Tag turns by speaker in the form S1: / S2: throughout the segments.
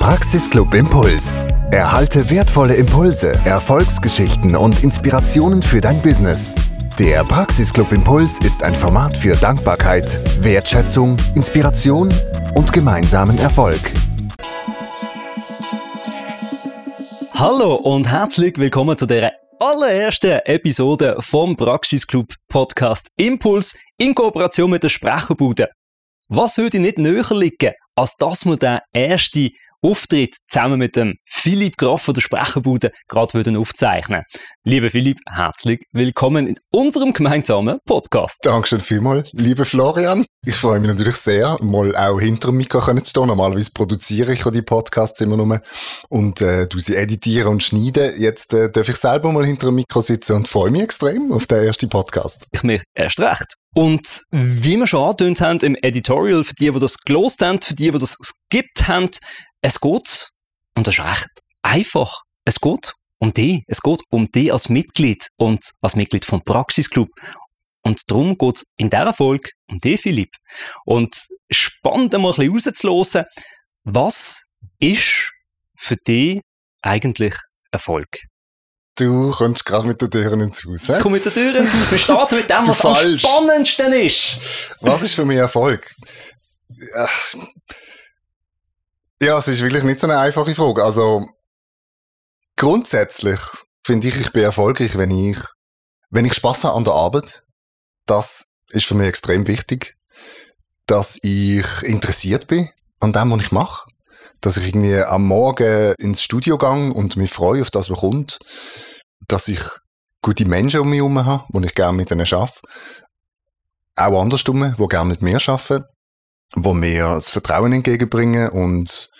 S1: Praxisclub Impuls. Erhalte wertvolle Impulse, Erfolgsgeschichten und Inspirationen für dein Business. Der Praxisclub Impuls ist ein Format für Dankbarkeit, Wertschätzung, Inspiration und gemeinsamen Erfolg.
S2: Hallo und herzlich willkommen zu der allerersten Episode vom Praxisclub Podcast Impuls in Kooperation mit der Sprecherbude. Was würde nicht näher liegen, als dass wir den ersten Auftritt zusammen mit dem Philipp Graf von der Sprecherbude gerade würden aufzeichnen. Lieber Philipp, herzlich willkommen in unserem gemeinsamen Podcast.
S3: Dankeschön vielmals, lieber Florian. Ich freue mich natürlich sehr, mal auch hinter dem Mikro zu stehen. Normalerweise produziere ich die Podcasts immer nur und äh, du sie editieren und schneiden. Jetzt äh, darf ich selber mal hinter dem Mikro sitzen und freue mich extrem auf den ersten Podcast.
S2: Ich mich erst recht. Und wie wir schon angedeutet haben im Editorial, für die, die das gelost haben, für die, die das skippt haben, es geht, und das ist recht einfach, es geht um dich. Es geht um dich als Mitglied und als Mitglied vom Praxisclub. Und darum geht es in dieser Folge um dich, Philipp. Und spannend mal ein bisschen rauszuhören, was ist für dich eigentlich Erfolg?
S3: Du kommst gerade mit der Tür ins Haus.
S2: Ich komme mit der Tür ins Haus. Wir starten mit dem, was am spannendsten ist.
S3: Was ist für mich Erfolg? Ja, es ist wirklich nicht so eine einfache Frage. Also, grundsätzlich finde ich, ich bin erfolgreich, wenn ich, wenn ich Spaß habe an der Arbeit. Das ist für mich extrem wichtig. Dass ich interessiert bin an dem, was ich mache. Dass ich irgendwie am Morgen ins Studio gehe und mich freue auf das, was kommt. Dass ich gute Menschen um mich herum habe, wo ich gerne mit ihnen arbeite. Auch andersrum, die gerne mit mir arbeiten wo mir das Vertrauen entgegenbringen und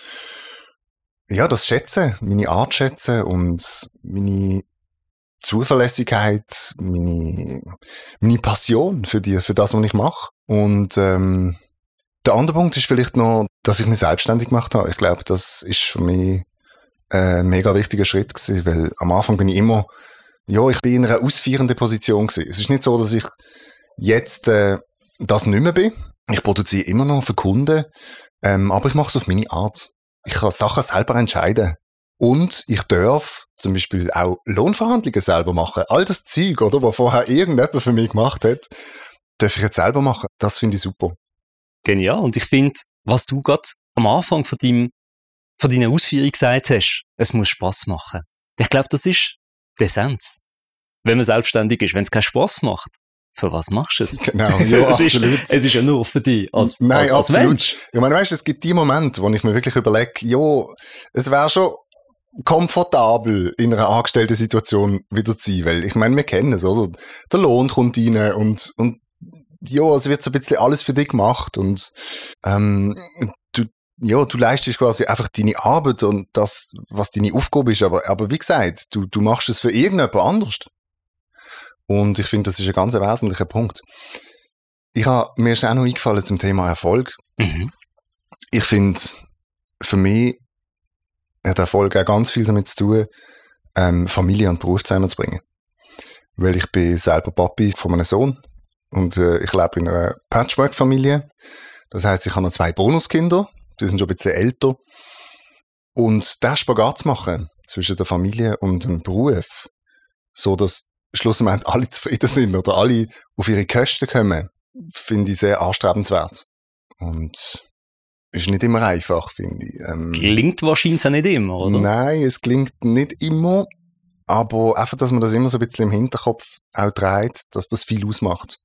S3: ja, das schätzen, meine Art schätzen und meine Zuverlässigkeit, meine, meine Passion für, die, für das, was ich mache. Und ähm, der andere Punkt ist vielleicht noch, dass ich mich selbstständig gemacht habe. Ich glaube, das ist für mich ein mega wichtiger Schritt gewesen, weil am Anfang bin ich immer, ja, ich bin in einer ausführenden Position gewesen. Es ist nicht so, dass ich jetzt äh, das nicht mehr bin, ich produziere immer noch für Kunden, ähm, aber ich mache es auf meine Art. Ich kann Sachen selber entscheiden. Und ich darf zum Beispiel auch Lohnverhandlungen selber machen. All das Zeug, oder, was vorher irgendjemand für mich gemacht hat, darf ich jetzt selber machen. Das finde ich super.
S2: Genial. Und ich finde, was du gerade am Anfang von, deinem, von deiner Ausführung gesagt hast, es muss Spaß machen. Ich glaube, das ist die Essenz. Wenn man selbstständig ist, wenn es keinen Spaß macht, für was machst du es?
S3: Genau, ja,
S2: es
S3: absolut.
S2: Ist, es ist ja nur für dich als,
S3: Nein,
S2: als, als
S3: absolut.
S2: Mensch.
S3: Ich meine, weißt, es gibt die Momente, wo ich mir wirklich überlege, ja, es wäre schon komfortabel in einer angestellten Situation wieder zu sein, weil ich meine, wir kennen es, oder? Der Lohn kommt rein und, und ja, es wird so ein bisschen alles für dich gemacht und ähm, du, ja, du leistest quasi einfach deine Arbeit und das, was deine Aufgabe ist, aber, aber wie gesagt, du, du machst es für irgendjemand anders. Und ich finde, das ist ein ganz wesentlicher Punkt. Ich habe, mir ist auch noch eingefallen zum Thema Erfolg.
S2: Mhm.
S3: Ich finde, für mich hat Erfolg auch ganz viel damit zu tun, ähm, Familie und Beruf zusammenzubringen. Weil ich bin selber Papi von einem Sohn und äh, ich lebe in einer Patchwork-Familie. Das heißt, ich habe noch zwei Bonuskinder, die sind schon ein bisschen älter. Und der Spagat zu machen zwischen der Familie und dem Beruf, so dass schlussendlich alle zufrieden sind oder alle auf ihre Kosten kommen, finde ich sehr anstrebenswert. Und ist nicht immer einfach, finde ich. Ähm,
S2: Klingt wahrscheinlich auch nicht immer, oder?
S3: Nein, es klingt nicht immer, aber einfach, dass man das immer so ein bisschen im Hinterkopf auch dreht, dass das viel ausmacht.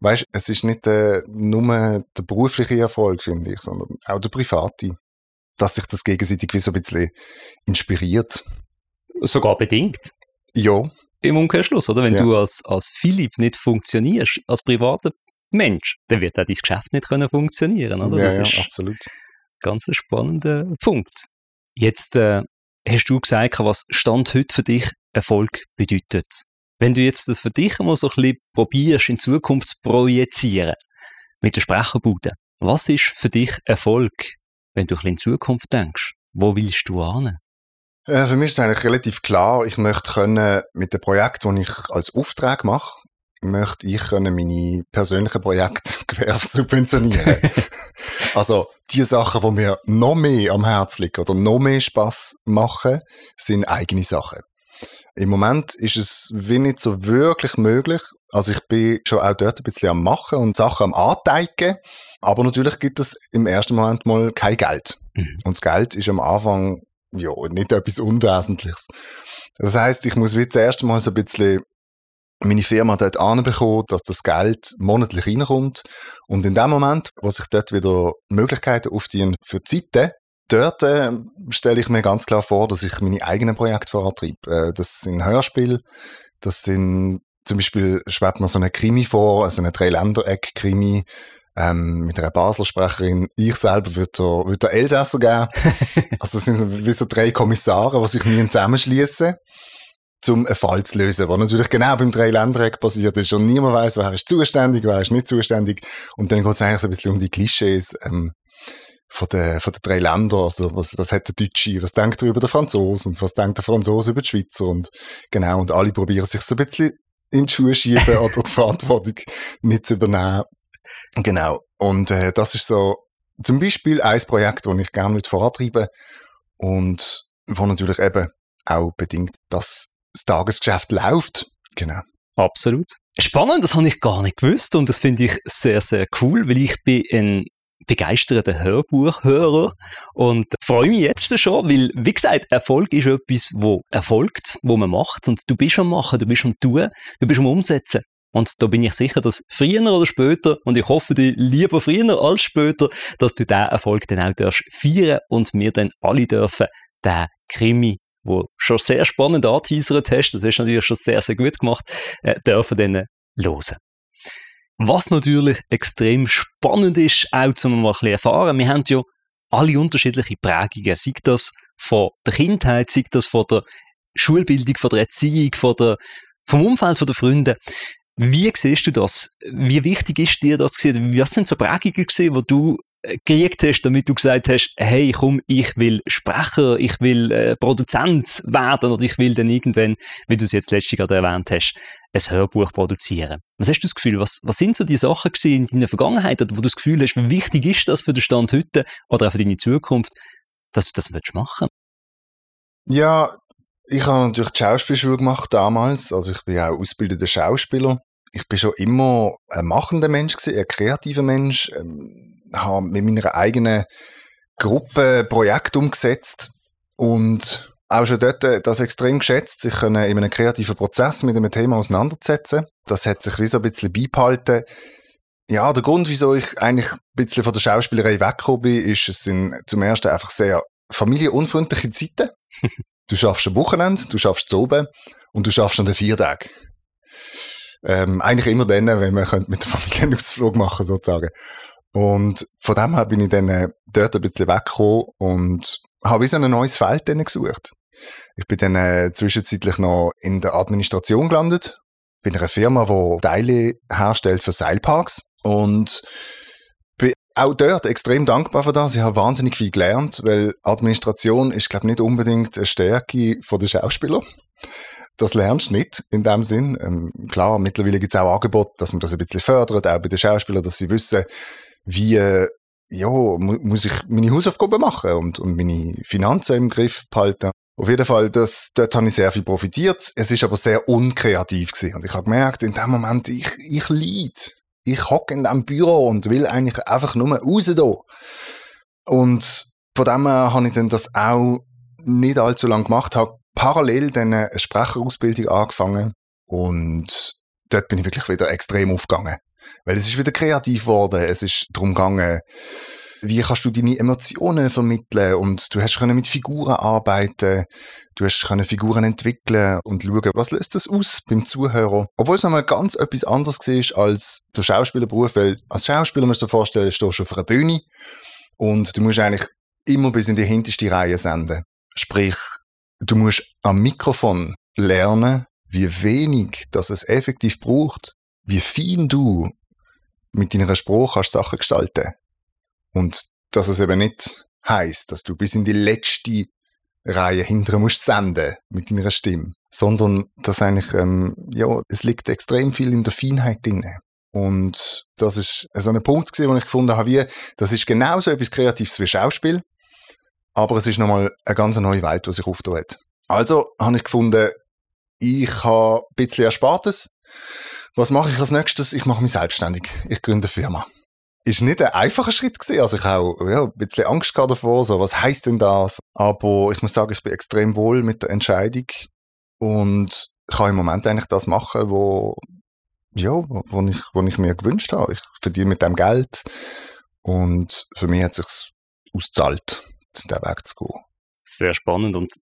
S3: Weißt, es ist nicht äh, nur der berufliche Erfolg, finde ich, sondern auch der private. Dass sich das gegenseitig wie so ein bisschen inspiriert.
S2: Sogar bedingt.
S3: Ja,
S2: Im Umkehrschluss, oder? Wenn
S3: Ja.
S2: du als, als Philipp nicht funktionierst, als privater Mensch, dann wird auch dein Geschäft nicht können funktionieren, oder?
S3: ja,
S2: das
S3: ja,
S2: ist
S3: absolut.
S2: ganz ein spannender Punkt. Jetzt äh, hast du gesagt, was Stand heute für dich Erfolg bedeutet. Wenn du jetzt das für dich mal so ein bisschen probierst, in Zukunft zu projizieren, mit der Sprecherbude, was ist für dich Erfolg, wenn du ein bisschen in Zukunft denkst? Wo willst du hin?
S3: Äh, für mich ist es eigentlich relativ klar, ich möchte können mit dem Projekt, das ich als Auftrag mache, möchte ich können meine persönlichen Projekte subventionieren. also die Sachen, die mir noch mehr am Herzen liegen oder noch mehr Spaß machen, sind eigene Sachen. Im Moment ist es wie nicht so wirklich möglich. Also ich bin schon auch dort ein bisschen am Machen und Sachen am Anteigen. Aber natürlich gibt es im ersten Moment mal kein Geld. Mhm. Und das Geld ist am Anfang ja, nicht etwas Unwesentliches. Das heißt, ich muss wie zuerst mal so ein bisschen meine Firma dort anbekommen, dass das Geld monatlich reinkommt. Und in dem Moment, wo sich dort wieder Möglichkeiten aufdienen für die Zeiten, dort äh, stelle ich mir ganz klar vor, dass ich meine eigenen Projekte vorantreibe. Äh, das sind Hörspiele, das sind zum Beispiel schwebt mir so eine Krimi vor, also eine Dreiländereck-Krimi ähm, mit einer Basel-Sprecherin. Ich selber würde der, würd Elsässer geben. also das sind wie so drei Kommissare, die sich mir zusammenschließen zum einen Fall zu lösen, was natürlich genau beim Dreiländereck passiert ist und niemand weiß, wer ist zuständig, wer ist nicht zuständig und dann geht es eigentlich so ein bisschen um die Klischees ähm, von den, von den drei Ländern, also was, was hat der Deutsche, was denkt er über den Franzosen und was denkt der Franzose über die Schweizer und genau, und alle probieren sich so ein bisschen in die Schuhe schieben oder die Verantwortung nicht zu übernehmen. Genau, und äh, das ist so zum Beispiel ein Projekt, das ich gerne vorantreiben und wo natürlich eben auch bedingt, dass das Tagesgeschäft läuft. Genau.
S2: Absolut. Spannend, das habe ich gar nicht gewusst und das finde ich sehr, sehr cool, weil ich bin ein begeisterter Hörbuchhörer und freue mich jetzt schon, weil, wie gesagt, Erfolg ist etwas, wo erfolgt, wo man macht und du bist am Machen, du bist am Tun, du bist am Umsetzen. Und da bin ich sicher, dass früher oder später, und ich hoffe dir lieber früher als später, dass du diesen Erfolg dann auch darfst feiern und wir dann alle dürfen den Krimi, wo schon sehr spannend anteasert hast, das ist natürlich schon sehr, sehr gut gemacht, äh, dürfen dann hören. Was natürlich extrem spannend ist, auch zum mal ein erfahren, wir haben ja alle unterschiedliche Prägungen, sei das von der Kindheit, sei das von der Schulbildung, von der Erziehung, von der, vom Umfeld, von den Freunden. Wie siehst du das? Wie wichtig ist dir das gewesen? Was sind so Prägungen gewesen, wo du äh, gekriegt hast, damit du gesagt hast, hey, komm, ich will Sprecher, ich will äh, Produzent werden oder ich will dann irgendwann, wie du es jetzt letztlich gerade erwähnt hast, ein Hörbuch produzieren. Was hast du das Gefühl, was, was sind so die Sachen in deiner Vergangenheit, wo du das Gefühl hast, wie wichtig ist das für den Stand heute oder auch für deine Zukunft, dass du das willst machen
S3: Ja, ich habe natürlich die Schauspielschule gemacht damals, also ich bin auch ausgebildeter Schauspieler. Ich bin schon immer ein machender Mensch gewesen, ein kreativer Mensch, ähm, habe mit meiner eigenen Gruppe Projekt umgesetzt und auch schon dort äh, das extrem geschätzt, sich in einem kreativen Prozess mit einem Thema auseinandersetzen. Das hat sich wie so ein bisschen beibehalten. Ja, der Grund, wieso ich eigentlich ein bisschen von der Schauspielerei weggekommen bin, ist, es sind zum ersten einfach sehr familienunfreundliche Zeiten. du schaffst ein Wochenende, du schaffst zu oben und du schaffst an den vier Tagen. Ähm, eigentlich immer dann, wenn man mit der Familie einen Ausflug machen sozusagen. Und von dem her bin ich dann äh, dort ein bisschen weggekommen und habe so ein neues Feld gesucht. Ich bin dann äh, zwischenzeitlich noch in der Administration gelandet, bei einer Firma, die Teile herstellt für Seilparks und bin auch dort extrem dankbar für das. Ich habe wahnsinnig viel gelernt, weil Administration ist, glaube ich, nicht unbedingt eine Stärke der Schauspieler. Das lernst du nicht in dem Sinn. Ähm, klar, mittlerweile gibt es auch Angebote, dass man das ein bisschen fördert, auch bei den Schauspielern, dass sie wissen, wie äh, ja, mu muss ich meine Hausaufgaben machen und, und meine Finanzen im Griff behalten. Auf jeden Fall, das, dort habe ich sehr viel profitiert. Es ist aber sehr unkreativ gewesen. Und ich habe gemerkt, in dem Moment, ich, ich leid. Ich hocke in diesem Büro und will eigentlich einfach nur raus da. Und von dem her habe ich dann das auch nicht allzu lange gemacht, habe parallel dann eine Sprecherausbildung angefangen und dort bin ich wirklich wieder extrem aufgegangen. Weil es ist wieder kreativ geworden. Es ist darum gegangen, wie kannst du deine Emotionen vermitteln und du hast können mit Figuren arbeiten, du hast können Figuren entwickeln und schauen, was löst das aus beim Zuhörer. Obwohl es nochmal ganz etwas anderes war als der Schauspielerberuf, weil als Schauspieler musst du dir vorstellen, du stehst auf einer Bühne und du musst eigentlich immer bis in die hinterste Reihe senden. Sprich, du musst am Mikrofon lernen, wie wenig das es effektiv braucht, wie fein du mit deiner Sprache kannst Sachen gestalten. Und dass es eben nicht heißt, dass du bis in die letzte Reihe hinterher musst senden mit deiner Stimme, sondern dass eigentlich, ähm, ja, es liegt extrem viel in der Feinheit drin. Und das ist so ein Punkt gewesen, wo ich gefunden habe, wie, das ist genauso etwas Kreatives wie Schauspiel, aber es ist nochmal eine ganz neue Welt, die sich auftut. Also habe ich gefunden, ich habe ein bisschen Erspartes. Was mache ich als nächstes? Ich mache mich selbstständig. Ich gründe eine Firma. Ist nicht ein einfacher Schritt gewesen. Also ich habe ja, ein bisschen Angst davor, so, was heißt denn das? Aber ich muss sagen, ich bin extrem wohl mit der Entscheidung und kann im Moment eigentlich das machen, wo, ja, wo ich, wo ich mir gewünscht habe. Ich verdiene mit dem Geld und für mich hat es sich ausgezahlt, diesen Weg zu gehen.
S2: Sehr spannend und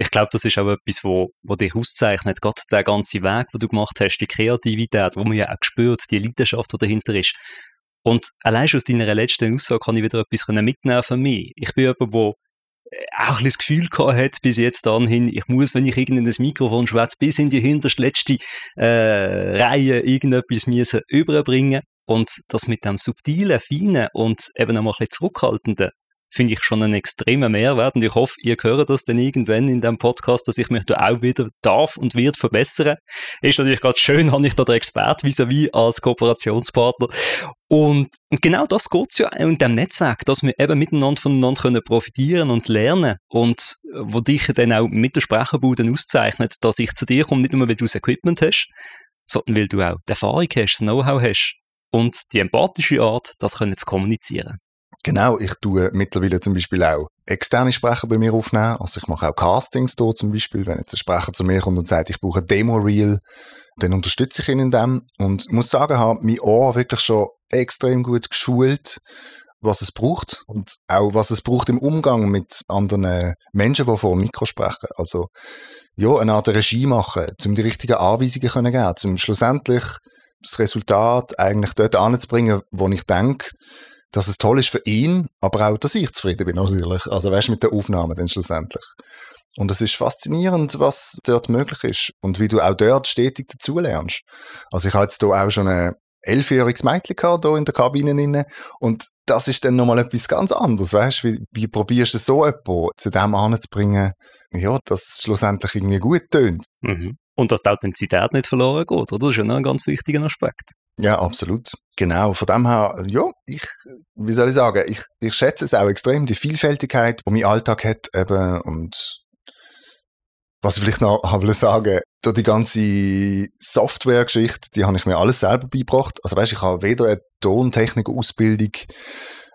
S2: ich glaube, das ist auch etwas, wo, wo dich auszeichnet. Gerade der ganze Weg, den du gemacht hast, die Kreativität, wo man ja auch spürt, die Leidenschaft, die dahinter ist. Und allein schon aus deiner letzten Aussage kann ich wieder etwas mitnehmen für mich. Ich bin jemand, der auch ein das Gefühl gehabt hat, bis jetzt anhin, ich muss, wenn ich irgendein Mikrofon schwätze, bis in die hinterste letzte äh, Reihe irgendetwas müssen überbringen und das mit dem subtilen, feinen und eben auch ein bisschen zurückhaltenden finde ich schon einen extremen Mehrwert und ich hoffe, ihr hört das dann irgendwann in dem Podcast, dass ich mich da auch wieder darf und wird verbessern. Ist natürlich gerade schön, habe ich da den Expert vis-à-vis als Kooperationspartner und genau das geht es ja in dem Netzwerk, dass wir eben miteinander voneinander können profitieren und lernen und wo dich dann auch mit der Sprecherbude auszeichnet, dass ich zu dir komme, nicht nur, weil du das Equipment hast, sondern weil du auch die Erfahrung hast, das Know-how hast und die empathische Art, das können zu kommunizieren.
S3: Genau, ich tue mittlerweile zum Beispiel auch externe Sprecher bei mir aufnehmen. Also ich mache auch Castings dort zum Beispiel. Wenn jetzt ein Sprecher zu mir kommt und sagt, ich brauche ein Demo-Reel, dann unterstütze ich ihn in dem. Und muss sagen, habe mein Ohr wirklich schon extrem gut geschult, was es braucht und auch was es braucht im Umgang mit anderen Menschen, die vor dem Mikro sprechen. Also ja, eine Art Regie machen, um die richtigen Anweisungen zu geben, um schlussendlich das Resultat eigentlich dort anzubringen, wo ich denke, dass es toll ist für ihn, aber auch, dass ich zufrieden bin, natürlich. Also, weißt du, mit der Aufnahme dann schlussendlich. Und es ist faszinierend, was dort möglich ist und wie du auch dort stetig dazulernst. Also, ich habe jetzt hier auch schon ein elfjähriges Mädchen gehabt, hier in der Kabine drin, und das ist dann nochmal etwas ganz anderes, weißt du? Wie, wie probierst du so jemanden zu dem anzubringen, ja, dass es schlussendlich irgendwie gut tönt.
S2: Mhm. Und dass die Authentizität nicht verloren geht, oder? Das ist ja noch ein ganz wichtiger Aspekt.
S3: Ja, absolut. Genau. Von dem her, ja, ich, wie soll ich sagen, ich, ich schätze es auch extrem, die Vielfältigkeit, die mein Alltag hat, eben, und was ich vielleicht noch will sagen, durch die ganze Software-Geschichte, die habe ich mir alles selber beigebracht. Also weißt, ich habe weder eine Tontechnik-Ausbildung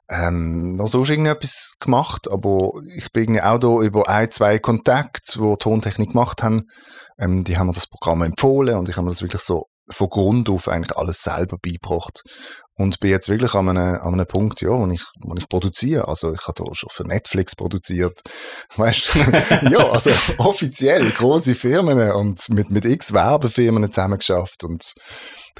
S3: ähm, noch sonst irgendetwas gemacht, aber ich bin auch da über ein, zwei Kontakte, die Tontechnik gemacht haben, ähm, die haben mir das Programm empfohlen und ich habe mir das wirklich so von Grund auf eigentlich alles selber beigebracht. Und bin jetzt wirklich an einem, an einem Punkt, ja, wo ich, wo ich produziere. Also, ich habe da schon für Netflix produziert. Weißt ja, also offiziell große Firmen und mit, mit x Werbefirmen zusammengeschafft und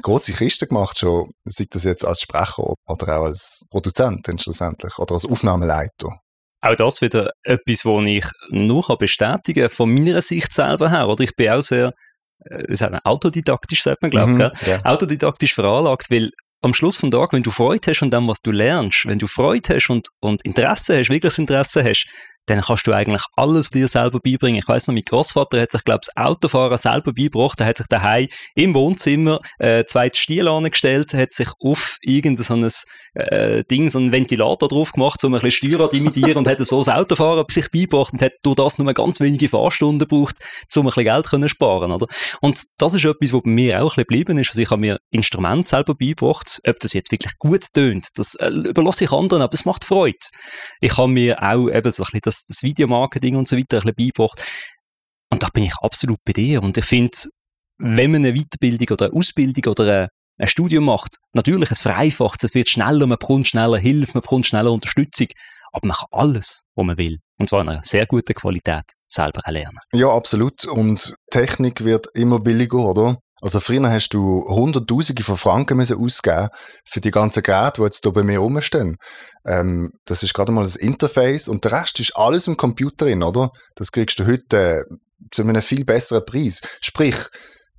S3: große Kisten gemacht schon, sei das jetzt als Sprecher oder auch als Produzent schlussendlich oder als Aufnahmeleiter.
S2: Auch das wieder etwas, was ich nur bestätigen kann, von meiner Sicht selber her. Oder ich bin auch sehr äh, sagt man, autodidaktisch, sagt man, glaube ich, mhm, ja. autodidaktisch veranlagt, weil am Schluss vom Tag, wenn du Freude hast an dem, was du lernst, wenn du Freude hast und, und Interesse hast, wirkliches Interesse hast, dann kannst du eigentlich alles dir selber beibringen. Ich weiß noch, mein Großvater hat sich, glaube ich, das Autofahren selber beigebracht. Er hat sich daheim im Wohnzimmer äh, zwei Stiel angestellt, hat sich auf irgendein so ein, äh, Ding, so einen Ventilator drauf gemacht, um ein bisschen Steuerrad zu imitieren und hat so das Autofahren sich beigebracht und hat durch das nur ganz wenige Fahrstunden gebraucht, um ein bisschen Geld zu sparen. Oder? Und das ist etwas, was bei mir auch ein bisschen geblieben ist. Also ich habe mir Instrumente selber beigebracht. Ob das jetzt wirklich gut tönt, das äh, überlasse ich anderen, aber es macht Freude. Ich habe mir auch eben so ein bisschen das, das Videomarketing und so weiter ein bisschen beigebracht. Und da bin ich absolut bei dir. Und ich finde, wenn man eine Weiterbildung oder eine Ausbildung oder ein Studium macht, natürlich, es vereinfacht es wird schneller, man bekommt schneller Hilfe, man bekommt schneller Unterstützung. Aber man kann alles, was man will, und zwar in einer sehr guten Qualität, selber erlernen.
S3: Ja, absolut. Und Technik wird immer billiger, oder? Also früher hast du Hunderttausende von Franken müssen ausgeben für die ganzen Geräte, die jetzt hier bei mir rumstehen. Ähm, das ist gerade mal das Interface und der Rest ist alles im Computer drin, oder? Das kriegst du heute äh, zu einem viel besseren Preis. Sprich,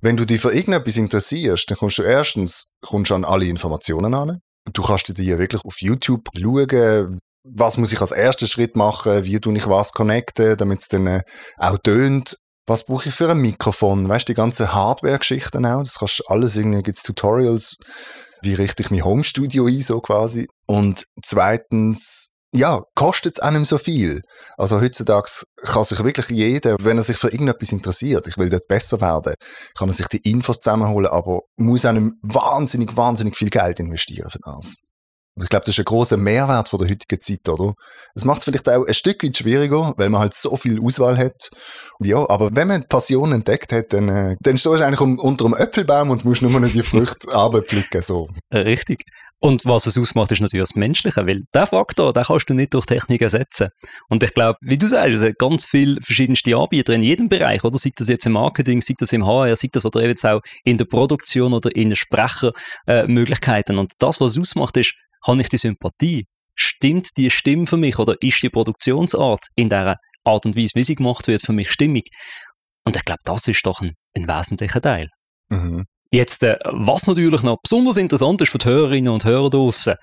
S3: wenn du dich für irgendetwas interessierst, dann kommst du erstens kommst an alle Informationen an. Du kannst dir wirklich auf YouTube schauen, was muss ich als ersten Schritt machen, wie tue ich was connecten, damit es dann äh, auch tönt. Was brauche ich für ein Mikrofon? Weißt du, die ganzen Hardware-Geschichten auch, das kannst du alles irgendwie, gibt es Tutorials, wie richte ich mein Homestudio ein, so quasi. Und zweitens, ja, kostet es einem so viel? Also heutzutage kann sich wirklich jeder, wenn er sich für irgendetwas interessiert, ich will dort besser werden, kann er sich die Infos zusammenholen, aber muss einem wahnsinnig, wahnsinnig viel Geld investieren für das. Und ich glaube, das ist ein großer Mehrwert von der heutigen Zeit, oder? Es macht es vielleicht auch ein Stück weit schwieriger, weil man halt so viel Auswahl hat. Ja, aber wenn man die Passion entdeckt hat, dann, äh, dann stehst du eigentlich um, unter einem Äpfelbaum und musst nur noch die Früchte runterpflücken, so.
S2: Richtig. Und was es ausmacht, ist natürlich das Menschliche, weil der Faktor, den kannst du nicht durch Technik ersetzen. Und ich glaube, wie du sagst, es hat ganz viele verschiedenste Anbieter in jedem Bereich, oder? Sei das jetzt im Marketing, sei das im HR, sei das oder eben auch in der Produktion oder in den Sprechermöglichkeiten. Äh, und das, was es ausmacht, ist, habe ich die Sympathie? Stimmt die Stimme für mich oder ist die Produktionsart in der Art und Weise, wie sie gemacht wird, für mich stimmig? Und ich glaube, das ist doch ein, ein wesentlicher Teil. Mhm. Jetzt, äh, was natürlich noch besonders interessant ist für die Hörerinnen und Hörer draußen,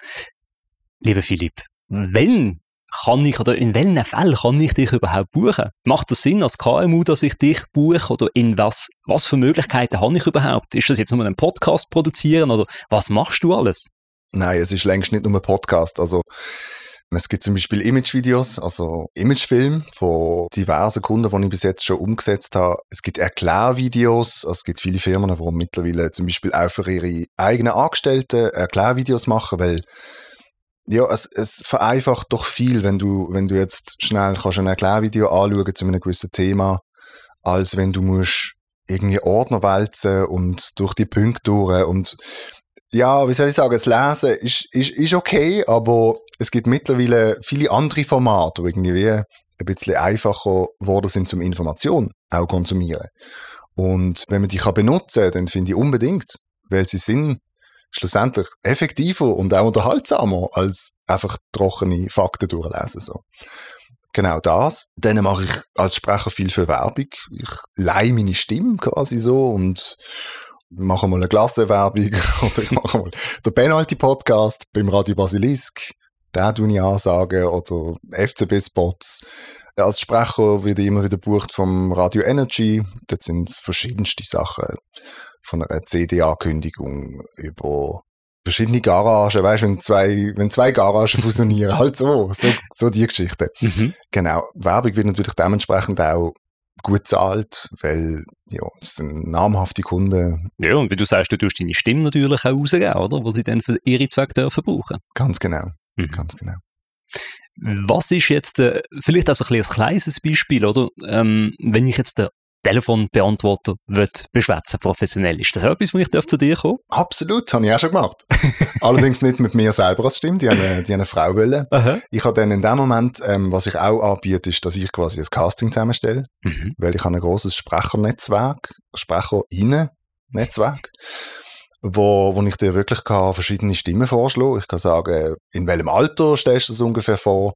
S2: lieber Philipp, wenn kann ich oder in welchen Fällen kann ich dich überhaupt buchen? Macht das Sinn als KMU, dass ich dich buche oder in was, was für Möglichkeiten habe ich überhaupt? Ist das jetzt nur einen Podcast produzieren oder was machst du alles?
S3: Nein, es ist längst nicht nur ein Podcast. Also es gibt zum Beispiel Imagevideos, also Imagefilme von diversen Kunden, die ich bis jetzt schon umgesetzt habe. Es gibt Erklärvideos, es gibt viele Firmen, die mittlerweile zum Beispiel auch für ihre eigenen Angestellten Erklärvideos machen, weil ja, es, es vereinfacht doch viel, wenn du, wenn du jetzt schnell kannst ein Erklärvideo anschauen zu einem gewissen Thema, als wenn du musst irgendwie Ordner wälzen und durch die Punkte durch und ja, wie soll ich sagen, das Lesen ist, ist, ist okay, aber es gibt mittlerweile viele andere Formate, die irgendwie ein bisschen einfacher geworden sind zum Information auch konsumieren. Und wenn man die kann benutzen, dann finde ich unbedingt, weil sie sind schlussendlich effektiver und auch unterhaltsamer als einfach trockene Fakten durchlesen. So. Genau das. Dann mache ich als Sprecher viel für Werbung. Ich leihe meine Stimme quasi so und mache mal eine Klassenwerbung oder ich mache mal den Penalty-Podcast beim Radio Basilisk. Den tue ich ansagen oder FCB-Spots. Als Sprecher werde ich immer wieder gebucht vom Radio Energy. Dort sind verschiedenste Sachen. Von einer CD-Ankündigung über verschiedene Garagen, weißt, wenn zwei, wenn zwei Garagen fusionieren, halt so, so, so die Geschichte. Mhm. Genau. Werbung wird natürlich dementsprechend auch gut zahlt, weil ja, es sind namhafte Kunden.
S2: Ja, und wie du sagst, du tust deine Stimme natürlich auch rausgeben, oder? Wo sie dann für ihre Zwecke dürfen brauchen.
S3: Ganz genau. Mhm. Ganz genau.
S2: Was ist jetzt, äh, vielleicht auch ein, ein kleines Beispiel, oder? Ähm, wenn ich jetzt den Telefonbeantworter wird beschwätzen professionell. Ist das etwas, wo ich zu dir kommen
S3: Absolut, habe ich auch schon gemacht. Allerdings nicht mit mir selber als Stimme, die eine, die eine Frau wollen. Ich habe dann in dem Moment, ähm, was ich auch anbiete, ist, dass ich quasi ein Casting zusammenstelle, mhm. weil ich habe ein großes Sprechernetzwerk, Sprecherinnen-Netzwerk, wo, wo ich dir wirklich kann verschiedene Stimmen vorschlagen Ich kann sagen, in welchem Alter stellst du das ungefähr vor?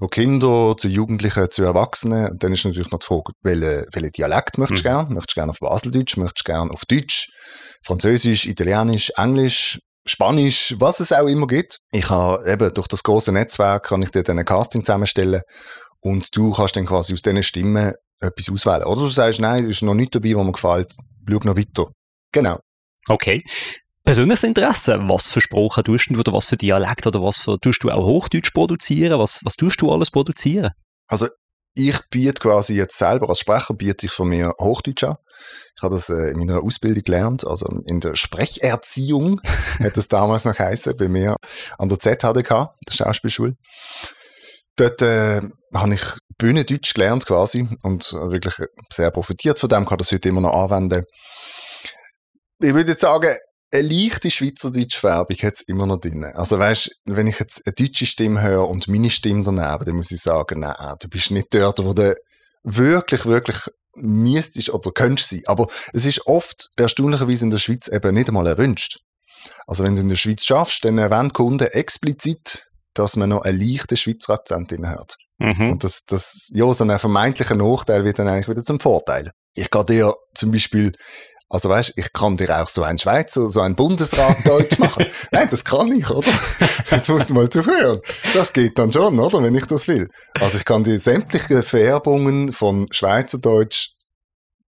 S3: Von Kinder zu Jugendlichen zu Erwachsenen. Und dann ist natürlich noch die Frage, welchen welche Dialekt möchtest du mhm. gerne? Möchtest du gerne auf Baseldeutsch? Möchtest du gerne auf Deutsch? Französisch, Italienisch, Englisch? Spanisch, was es auch immer gibt. Ich habe eben durch das große Netzwerk kann ich dir dann ein Casting zusammenstellen und du kannst dann quasi aus diesen Stimmen etwas auswählen. Oder du sagst, nein, ist noch nicht dabei, was mir gefällt, schau noch weiter. Genau.
S2: Okay persönliches Interesse. Was für Sprachen tust du oder was für Dialekt oder was für, tust du auch Hochdeutsch produzieren? Was, was tust du alles produzieren?
S3: Also, ich biete quasi jetzt selber als Sprecher biete ich von mir Hochdeutsch an. Ich habe das äh, in meiner Ausbildung gelernt, also in der Sprecherziehung hat das damals noch geheißen, bei mir an der ZHDK, der Schauspielschule. Dort äh, habe ich Bühnendeutsch gelernt quasi und wirklich sehr profitiert von dem, kann das heute immer noch anwenden. Ich würde jetzt sagen, eine leichte schweizerdeutsche Färbung hat es immer noch drin. Also weißt, wenn ich jetzt eine deutsche Stimme höre und meine Stimme daneben, dann muss ich sagen, nein, du bist nicht dort, wo du wirklich, wirklich müsstest oder könntest sein. Aber es ist oft erstaunlicherweise in der Schweiz eben nicht einmal erwünscht. Also wenn du in der Schweiz schaffst, dann erwähnt Kunden explizit, dass man noch einen leichten Schweizer Akzent drin hört. Mhm. Und das, das, ja, so ein vermeintlicher Nachteil wird dann eigentlich wieder zum Vorteil. Ich gehe dir zum Beispiel Also weißt, ich kann dir auch so ein Schweizer, so ein Bundesrat Deutsch machen. Nein, das kann ich, oder? Jetzt musst du mal zuhören. Das geht dann schon, oder? Wenn ich das will. Also ich kann dir sämtliche Vererbungen von Schweizerdeutsch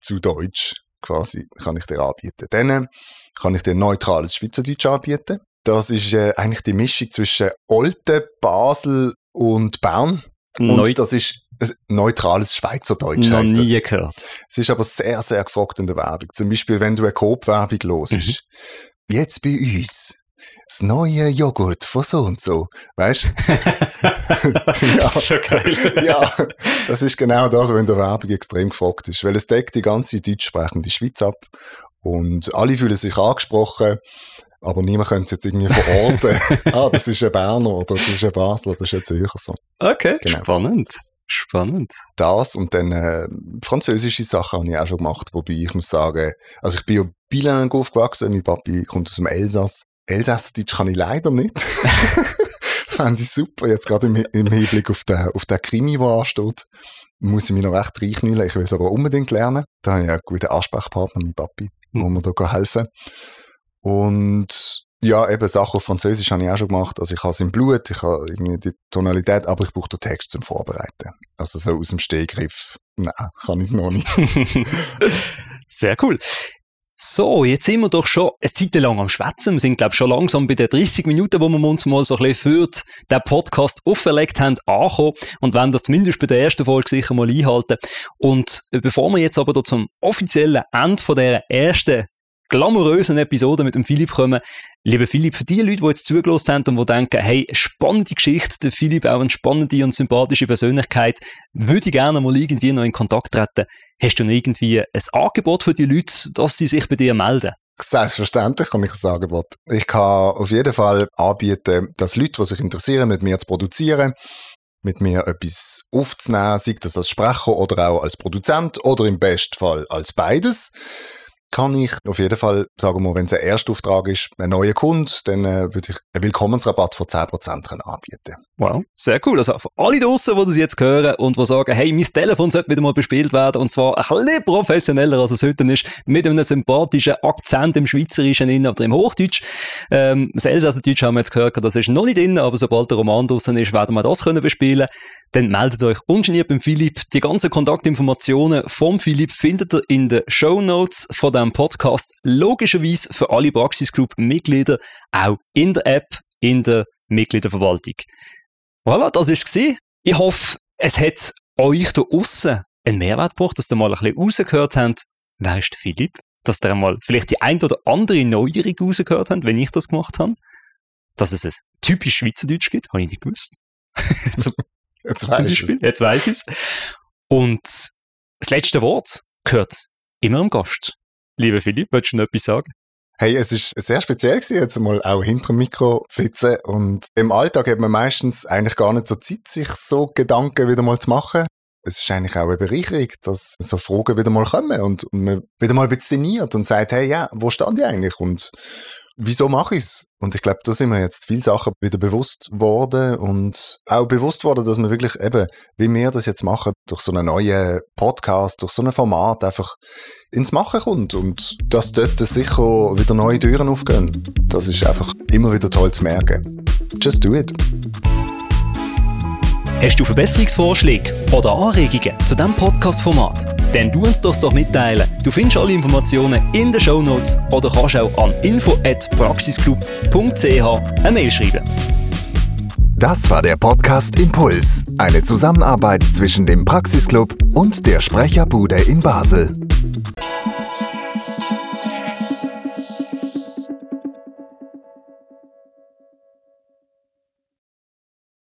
S3: zu Deutsch quasi, kann ich dir anbieten. Dann kann ich dir neutrales Schweizerdeutsch anbieten. Das ist äh, eigentlich die Mischung zwischen Olten, Basel und Bern. Und
S2: Neu
S3: das ist neutrales Schweizerdeutsch.
S2: noch
S3: heisst das.
S2: nie gehört.
S3: Es ist aber sehr, sehr gefragt in der Werbung. Zum Beispiel, wenn du eine Coop-Werbung hörst.
S2: Mhm.
S3: Jetzt bei uns. Das neue Joghurt von so und so. Weißt du?
S2: Das ist schon geil.
S3: ja, das ist genau das, was in der Werbung extrem gefragt ist. Weil es deckt die ganze deutsch sprechende Schweiz ab. Und alle fühlen sich angesprochen. Aber niemand könnte es jetzt irgendwie verorten. ah, das ist ein Berner oder das ist ein Basler, das ist ein Zürcher. So.
S2: Okay,
S3: Genau.
S2: spannend. Spannend.
S3: das und dann äh, französische Sachen habe ich auch schon gemacht, wobei ich muss sagen, also ich bin ja bilingue aufgewachsen, mein Papi kommt aus dem Elsass. Elsassdeutsch kann ich leider nicht. Fände ich super, jetzt gerade im, im Hinblick auf den, auf den Krimi, der ansteht, muss ich mich noch recht reinknüllen, ich will es aber unbedingt lernen. Da habe ich einen guten Ansprechpartner, mein Papi, wo mir da helfen kann. Und ja, eben Sachen auf Französisch habe ich auch schon gemacht. Also ich habe es im Blut, ich habe irgendwie die Tonalität, aber ich brauche den Text zum Vorbereiten. Also so aus dem Stehgriff, nein, kann ich es noch nicht.
S2: Sehr cool. So, jetzt sind wir doch schon eine Zeit lang am Schwätzen. Wir sind, glaube ich, schon langsam bei den 30 Minuten, wo wir uns mal so ein bisschen für den Podcast auferlegt haben, angekommen. Und werden das zumindest bei der ersten Folge sicher mal einhalten. Und bevor wir jetzt aber da zum offiziellen Ende von der ersten glamourösen Episode mit dem Philipp kommen. Lieber Philipp, für die Leute, die jetzt zugelassen haben und die denken, hey, spannende Geschichte, der Philipp, auch eine spannende und sympathische Persönlichkeit, würde ich gerne mal irgendwie noch in Kontakt treten. Hast du noch irgendwie ein Angebot für die Leute, dass sie sich bei dir melden?
S3: Selbstverständlich kann ich ein Angebot. Ich kann auf jeden Fall anbieten, dass Leute, die sich interessieren, mit mir zu produzieren, mit mir etwas aufzunehmen, sei das als Sprecher oder auch als Produzent oder im besten Fall als beides, kann ich auf jeden Fall, sagen wenn es ein Erstauftrag ist, ein neuer Kunde, dann äh, würde ich einen Willkommensrabatt von 10% können anbieten.
S2: Wow, sehr cool. Also für alle draussen, die das jetzt hören und die sagen, hey, mein Telefon sollte wieder mal bespielt werden und zwar ein bisschen professioneller, als es heute ist, mit einem sympathischen Akzent im Schweizerischen innen oder im Hochdeutsch. Ähm, das Elsässerdeutsch haben wir jetzt gehört, das ist noch nicht drin, aber sobald der Roman draussen ist, werden wir das können bespielen. Dann meldet euch ungeniert beim Philipp. Die ganzen Kontaktinformationen vom Philipp findet ihr in den Show Notes von diesem Podcast. Logischerweise für alle Praxis Group Mitglieder auch in der App, in der Mitgliederverwaltung. Voilà, das war es. Ich hoffe, es hat euch da aussen einen Mehrwert gebracht, dass ihr mal ein bisschen rausgehört habt, wer ist der Philipp? Dass ihr mal vielleicht die ein oder andere Neuerung rausgehört habt, wenn ich das gemacht habe. Dass es ein typisch Schweizerdeutsch gibt, habe ich nicht gewusst. zum,
S3: Jetzt du
S2: Beispiel. Jetzt weiß ich es. Und das letzte Wort gehört immer am Gast. Lieber Philipp, willst du noch etwas sagen?
S3: Hey, es ist sehr speziell gewesen, jetzt mal auch hinter dem Mikro zu sitzen und im Alltag hat man meistens eigentlich gar nicht so Zeit, sich so Gedanken wieder mal zu machen. Es ist eigentlich auch eine Bereicherung, dass so Fragen wieder mal kommen und und man wieder mal ein bisschen sinniert und sagt, hey, ja, wo stand ich eigentlich und wieso mache ich es? Und ich glaube, da sind mir jetzt viele Sachen wieder bewusst worden und auch bewusst worden, dass man wirklich eben, wie wir das jetzt machen, durch so einen neuen Podcast, durch so ein Format einfach ins Machen kommt und dass dort sicher wieder neue Türen aufgehen. Das ist einfach immer wieder toll zu merken. Just do it.
S2: Hast du Verbesserungsvorschläge oder Anregungen zu diesem Podcast-Format? Dann du uns das doch mitteilen. Du findest alle Informationen in den Shownotes oder kannst auch an info@praxisclub.ch eine Mail schreiben.
S1: Das war der Podcast Impuls, eine Zusammenarbeit zwischen dem Praxisclub und der Sprecherbude in Basel.